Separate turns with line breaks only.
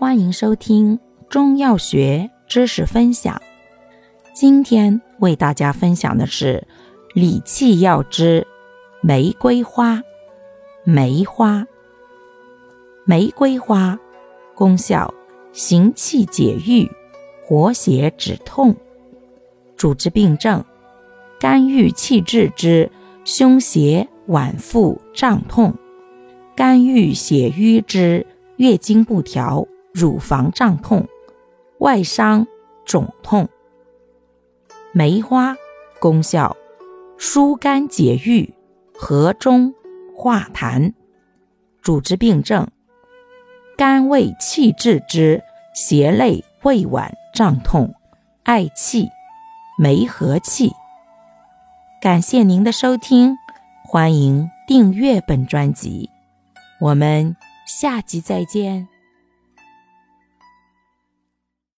欢迎收听中药学知识分享。今天为大家分享的是理气药之玫瑰花。梅花，玫瑰花功效：行气解郁，活血止痛。主治病症：肝郁气滞之胸胁脘腹胀痛，肝郁血瘀之月经不调。乳房胀痛、外伤、肿痛。梅花功效：疏肝解郁、和中化痰。主治病症：肝胃气滞之胁肋胃脘胀痛、嗳气、梅核气。感谢您的收听，欢迎订阅本专辑，我们下集再见。